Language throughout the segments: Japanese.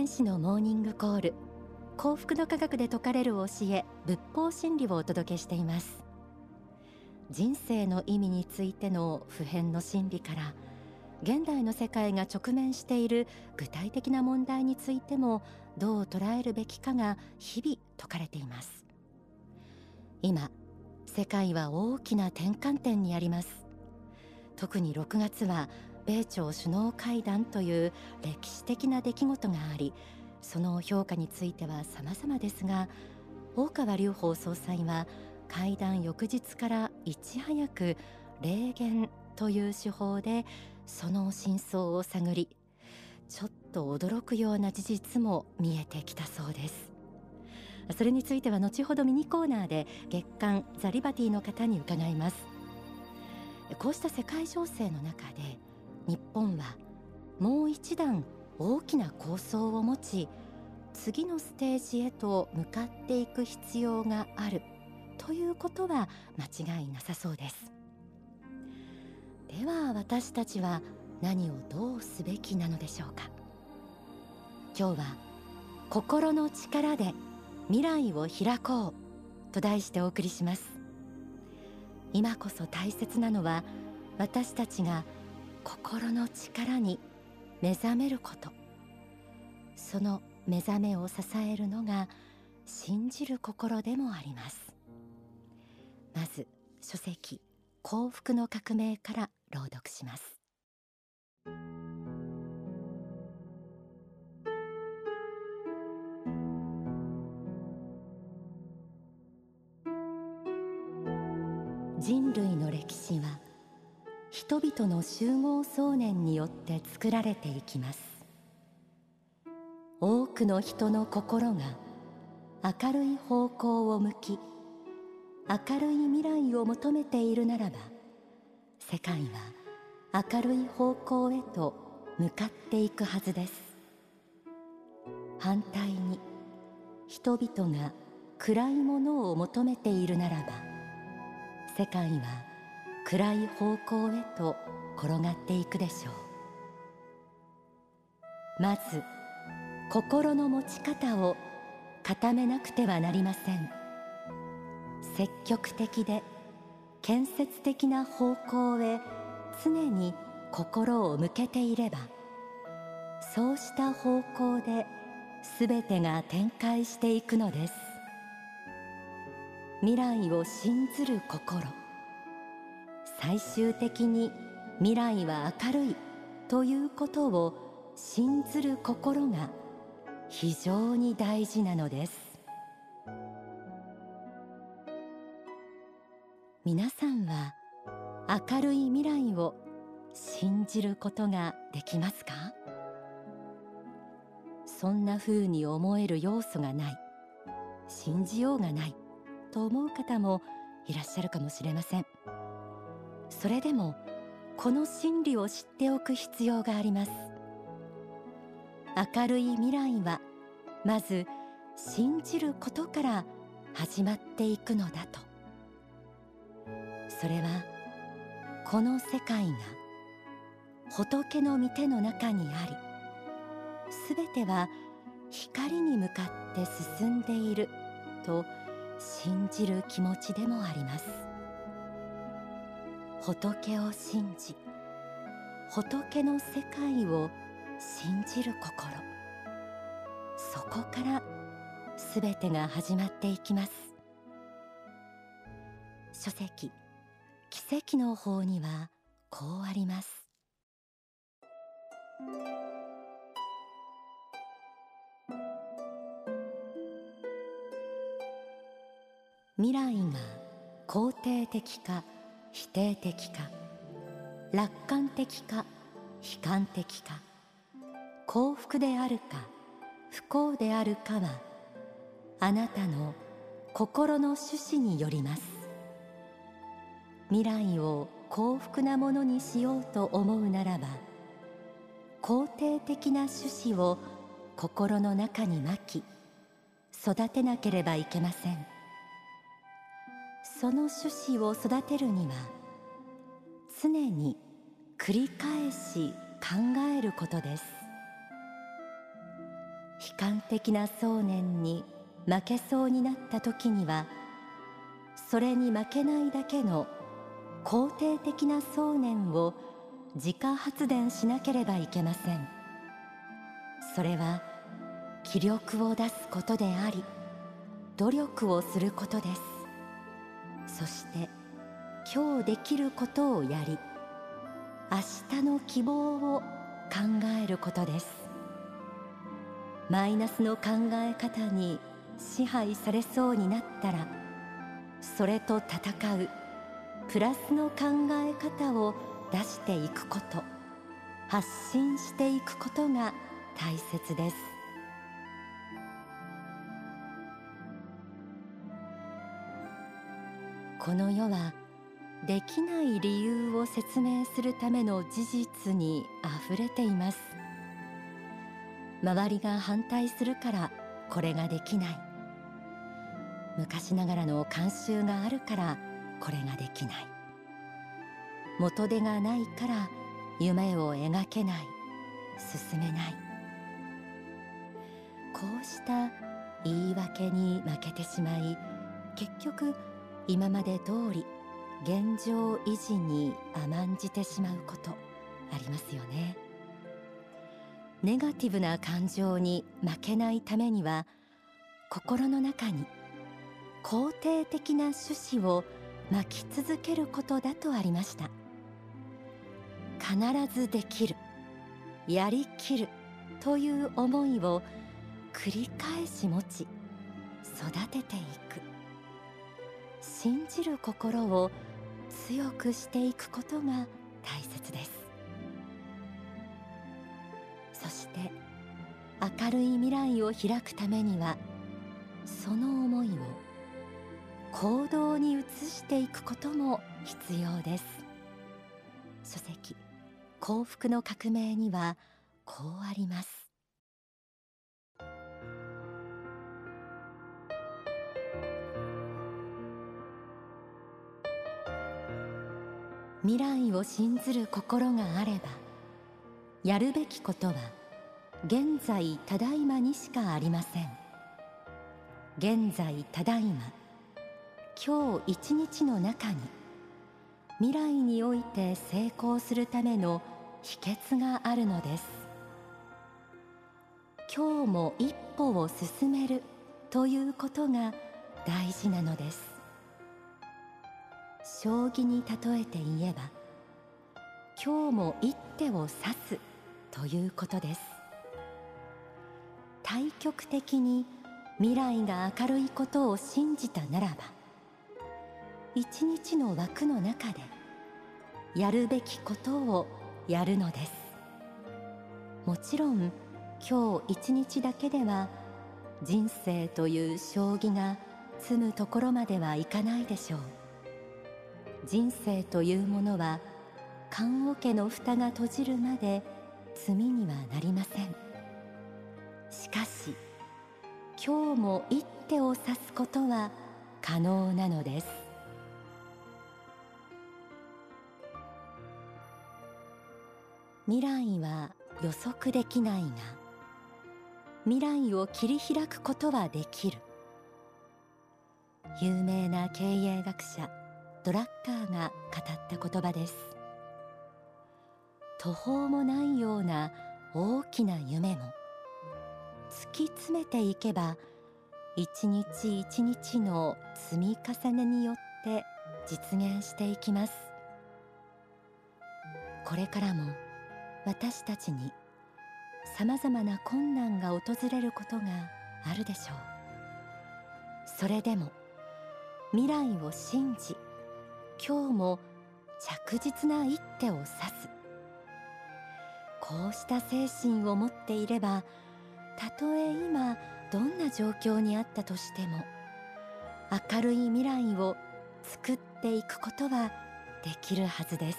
天使のモーニングコール。幸福の科学で説かれる教え仏法真理をお届けしています。人生の意味についての普遍の真理から現代の世界が直面している具体的な問題についてもどう捉えるべきかが日々説かれています。今世界は大きな転換点にあります。特に6月は米朝首脳会談という歴史的な出来事がありその評価については様々ですが大川隆法総裁は会談翌日からいち早く霊言という手法でその真相を探りちょっと驚くような事実も見えてきたそうです。それについては後ほどミニコーナーで月刊ザリバティの方に伺います。こうした世界情勢の中で日本はもう一段大きな構想を持ち次のステージへと向かっていく必要があるということは間違いなさそうです。では私たちは何をどうすべきなのでしょうか。今日は心の力で未来を開こうと題してお送りします。今こそ大切なのは私たちが心の力に目覚めること。その目覚めを支えるのが信じる心でもあります。まず書籍幸福の革命から朗読します。人々の集合想念によって作られていきます。多くの人の心が明るい方向を向き明るい未来を求めているならば世界は明るい方向へと向かっていくはずです。反対に人々が暗いものを求めているならば世界は暗い方向へと転がっていくでしょう。まず心の持ち方を固めなくてはなりません。積極的で建設的な方向へ常に心を向けていればそうした方向で全てが展開していくのです。未来を信ずる心。最終的に未来は明るいということを信ずる心が非常に大事なのです。皆さんは明るい未来を信じることができますか？そんな風に思える要素がない。信じようがないと思う方もいらっしゃるかもしれません。それでもこの真理を知っておく必要があります。明るい未来はまず信じることから始まっていくのだと。それはこの世界が仏の御手の中にありすべては光に向かって進んでいると信じる気持ちでもあります。仏を信じ仏の世界を信じる心。そこからすべてが始まっていきます。書籍奇跡の方にはこうあります。未来が肯定的か否定的か楽観的か悲観的か幸福であるか不幸であるかはあなたの心の趣旨によります。未来を幸福なものにしようと思うならば肯定的な種子を心の中にまき育てなければいけません。その種子を育てるには常に繰り返し考えることです。悲観的な想念に負けそうになった時にはそれに負けないだけの肯定的な想念を自家発電しなければいけません。それは気力を出すことであり努力をすることです。そして今日できることをやり明日の希望を考えることです。マイナスの考え方に支配されそうになったらそれと戦うプラスの考え方を出していくこと発信していくことが大切です。この世はできない理由を説明するための事実にあふれています。周りが反対するからこれができない。昔ながらの慣習があるからこれができない。元手がないから夢を描けない。進めない。こうした言い訳に負けてしまい結局今まで通り現状維持に甘んじてしまうことありますよね。ネガティブな感情に負けないためには心の中に肯定的な趣旨を巻き続けることだとありました。必ずできるやりきるという思いを繰り返し持ち育てていく。信じる心を強くしていくことが大切です。そして明るい未来を開くためにはその思いを行動に移していくことも必要です。書籍幸福の革命にはこうあります。未来を信ずる心があればやるべきことは現在ただいまにしかありません。現在ただいま今日一日の中に未来において成功するための秘訣があるのです。今日も一歩を進めるということが大事なのです。将棋に例えて言えば今日も一手を指すということです。対極的に未来が明るいことを信じたならば一日の枠の中でやるべきことをやるのです。もちろん今日一日だけでは人生という将棋が積むところまではいかないでしょう。人生というものは棺桶の蓋が閉じるまで罪にはなりません。しかし今日も一手を指すことは可能なのです。未来は予測できないが未来を切り開くことはできる。有名な経営学者ドラッカーが語った言葉です。途方もないような大きな夢も突き詰めていけば一日一日の積み重ねによって実現していきます。これからも私たちにさまざまな困難が訪れることがあるでしょう。それでも未来を信じ今日も着実な一手を指す。こうした精神を持っていればたとえ今どんな状況にあったとしても明るい未来を作っていくことはできるはずです。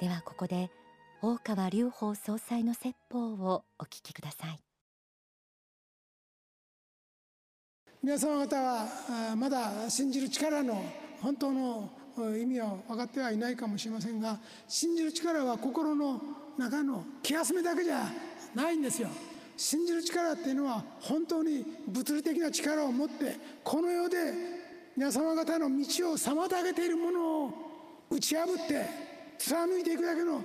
ではここで大川隆法総裁の説法をお聞きください。皆様方はまだ信じる力の本当の意味は分かってはいないかもしれませんが信じる力は心の中の気休めだけじゃないんですよ。信じる力っていうのは本当に物理的な力を持ってこの世で皆様方の道を妨げているものを打ち破って貫いていくだけの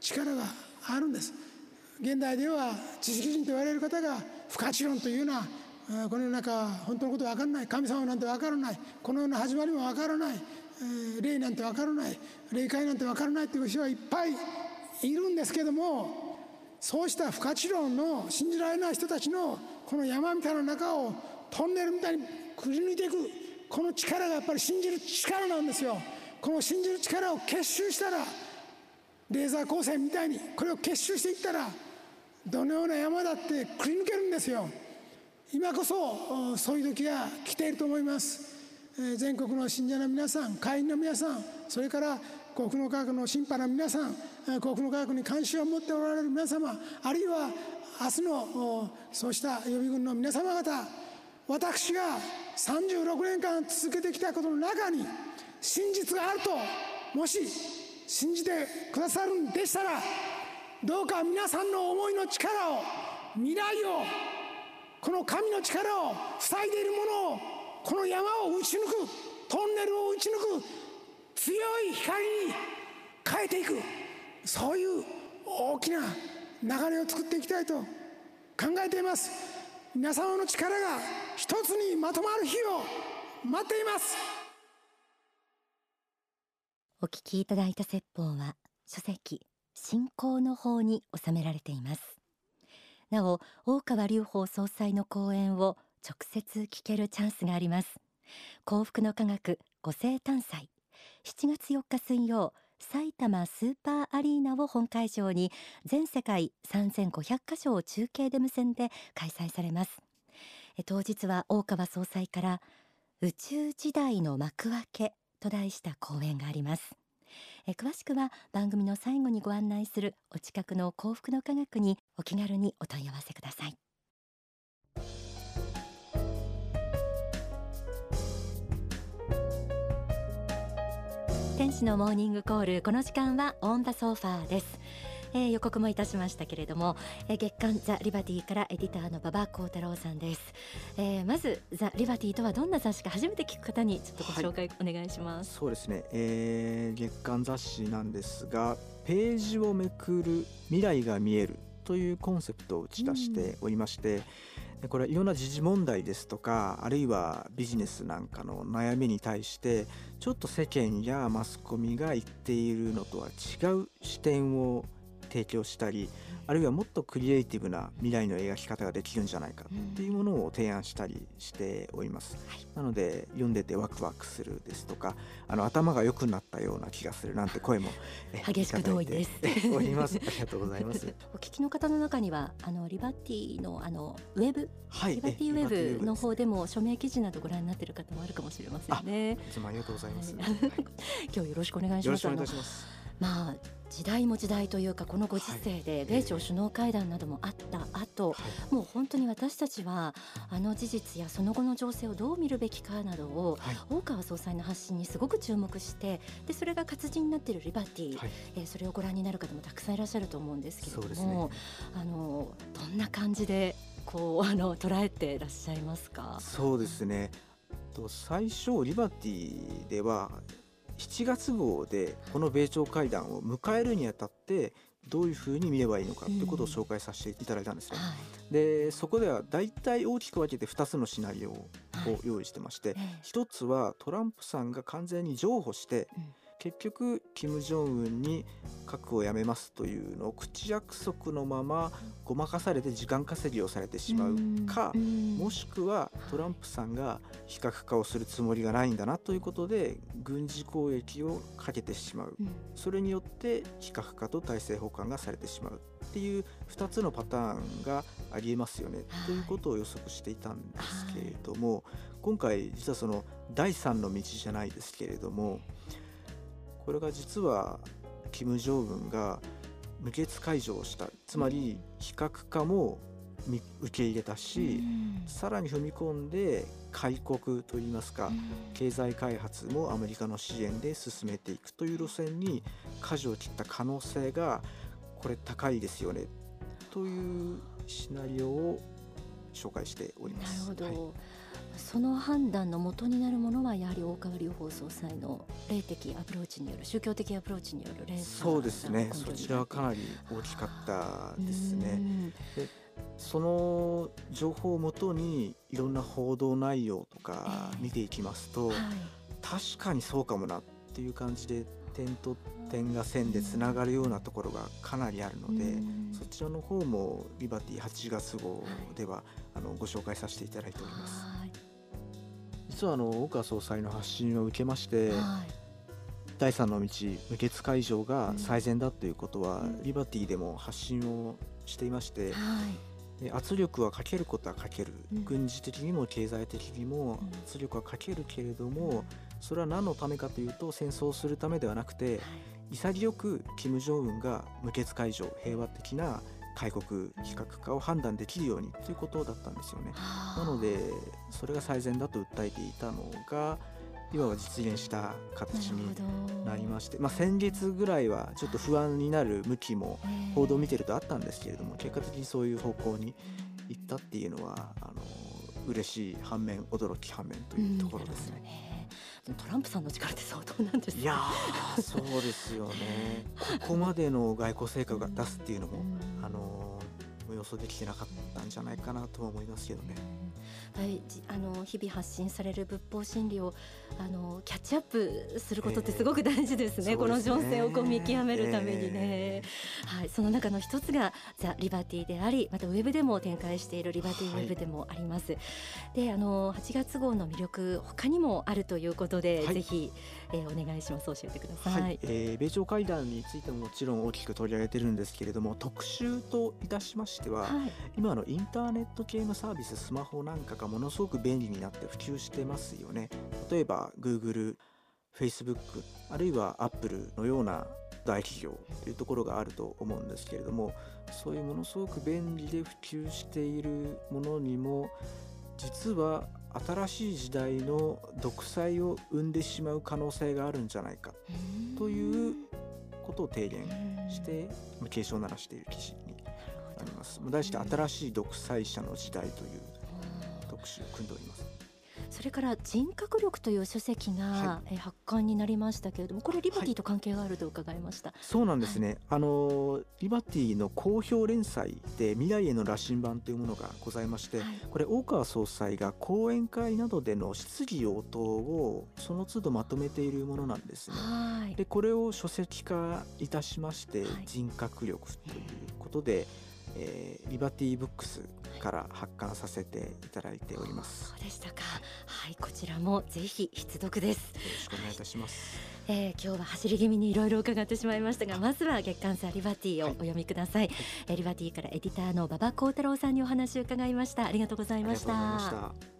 力があるんです。現代では知識人と言われる方が不可知論というようなこの世の中本当のこと分からない。神様なんて分からない。この世の始まりも分からない。霊なんて分からない。霊界なんて分からないという人はいっぱいいるんですけどもそうした不可知論の信じられない人たちのこの山みたいな中をトンネルみたいにくり抜いていく。この力がやっぱり信じる力なんですよ。この信じる力を結集したらレーザー光線みたいにこれを結集していったらどのような山だってくり抜けるんですよ。今こそそういう時が来ていると思います。全国の信者の皆さん会員の皆さんそれから国の科学の審判の皆さん国の科学に関心を持っておられる皆様あるいは明日のそうした予備軍の皆様方私が36年間続けてきたことの中に真実があるともし信じてくださるんでしたらどうか皆さんの思いの力を未来をこの神の力を塞いでいるものをこの山を打ち抜くトンネルを打ち抜く強い光に変えていくそういう大きな流れを作っていきたいと考えています。皆様の力が一つにまとまる日を待っています。お聞きいただいた説法は書籍信仰の法に収められています。なお大川隆法総裁の講演を直接聞けるチャンスがあります。幸福の科学五星探祭7月4日水曜埼玉スーパーアリーナを本会場に全世界3500カ所を中継で結んで開催されます。当日は大川総裁から宇宙時代の幕開けと題した講演があります。え詳しくは番組の最後にご案内するお近くの幸福の科学にお気軽にお問い合わせください。天使のモーニングコールこの時間はオンダソファーです。えー、予告もいたしましたけれども、えー、月刊ザ・リバティからエディターの馬場幸太郎さんです、えー、まずザ・リバティとはどんな雑誌か初めて聞く方にちょっとご紹介お願いします、はい、そうですね、えー、月刊雑誌なんですがページをめくる未来が見えるというコンセプトを打ち出しておりまして、うんこれはいろんな時事問題ですとかあるいはビジネスなんかの悩みに対してちょっと世間やマスコミが言っているのとは違う視点を提供したりあるいはもっとクリエイティブな未来の描き方ができるんじゃないかっていうものを提案したりしております、なので読んでてワクワクするですとかあの頭が良くなったような気がするなんて声も激しく同意です。おります。ありがとうございます。お聞きの方の中にはあのリバティのあのウェブ、はい、リバティウェブの方でも署名記事などご覧になっている方もあるかもしれませんねいつもありがとうございます、はい、今日よろしくお願いします。よろしくお願いします。まあ時代も時代というかこのご時世で米朝首脳会談などもあった後、はい、もう本当に私たちはあの事実やその後の情勢をどう見るべきかなどを、はい、大川総裁の発信にすごく注目してでそれが活字になっているリバティ、はい、えー、それをご覧になる方もたくさんいらっしゃると思うんですけれども、ね、あのどんな感じでこうあの捉えていらっしゃいますか？そうですね。と最初リバティでは7月号でこの米朝会談を迎えるにあたってどういうふうに見ればいいのかということを紹介させていただいたんですね。うん、でそこでは大体大きく分けて2つのシナリオを用意してまして、はい、1つはトランプさんが完全に譲歩して、うん結局金正恩に核をやめますというのを口約束のままごまかされて時間稼ぎをされてしまうかもしくはトランプさんが非核化をするつもりがないんだなということで軍事攻撃をかけてしまう。それによって非核化と体制補完がされてしまうっていう2つのパターンがありえますよね。ということを予測していたんですけれども今回実はその第3の道じゃないですけれどもこれが実は金正恩が無血解除をした。つまり非核化も受け入れたし、さらに踏み込んで開国といいますか、経済開発もアメリカの支援で進めていくという路線に舵を切った可能性がこれ高いですよね。というシナリオを紹介しております。なるほど、はい、その判断の元になるものはやはり大川隆法総裁の霊的アプローチによる宗教的アプローチによる霊そうですね。そちらはかなり大きかったですね。でその情報をもとにいろんな報道内容とか見ていきますと、えーはい、確かにそうかもなっていう感じで点と点が線でつながるようなところがかなりあるので、そちらの方もリバティ8月号では、あのご紹介させていただいております。実はあの岡総裁の発信を受けまして、第三の道無血会場が最善だということは、リバティでも発信をしていまして、で圧力はかけることはかける、軍事的にも経済的にも圧力はかけるけれども、それは何のためかというと戦争をするためではなくて、潔く金正恩が無血解除平和的な開国非核化を判断できるようにということだったんですよね。なのでそれが最善だと訴えていたのが今は実現した形になりまして、まあ、先月ぐらいはちょっと不安になる向きも報道を見てるとあったんですけれども結果的にそういう方向に行ったっていうのはあの嬉しい反面驚き反面というところですね。トランプさんの力って相当なんです、ね、いやそうですよね。ここまでの外交成果が出すっていうのも、あの予想できてなかったんじゃないかなとは思いますけどね。はい、あの日々発信される仏法真理をあのキャッチアップすることってすごく大事ですね、えー、この情勢をこう見極めるためにね、えー、はい、その中の一つがザ・リバティでありまたウェブでも展開しているリバティウェブでもあります、はい、であの8月号の魅力他にもあるということで、はい、ぜひ、えー、お願いします。教えてください、はい、えー、米朝会談についてももちろん大きく取り上げてるんですけれども特集といたしましては、はい、今のインターネット系のサービススマホなんかがものすごく便利になって普及してますよね。例えば Google、Facebook あるいは Apple のような大企業というところがあると思うんですけれどもそういうものすごく便利で普及しているものにも実は新しい時代の独裁を生んでしまう可能性があるんじゃないかということを提言して警鐘を鳴らしている記事になります。題して新しい独裁者の時代という特集を組んでおります。それから人格力という書籍が、はい、え発刊になりましたけれどもこれリバティと関係があると伺いました、はい、そうなんですね、はい、あのリバティの好評連載で未来への羅針盤というものがございまして、これ大川総裁が講演会などでの質疑応答をその都度まとめているものなんですね。でこれを書籍化いたしまして人格力ということで、えー、リバティブックスから発刊させていただいております。そうでしたか。はいこちらもぜひ必読です。よろしくお願いいたします、はい、えー、今日は走り気味にいろいろ伺ってしまいましたがまずは月刊サリバティをお読みください、はい、リバティからエディターの馬場幸太郎さんにお話を伺いました。ありがとうございました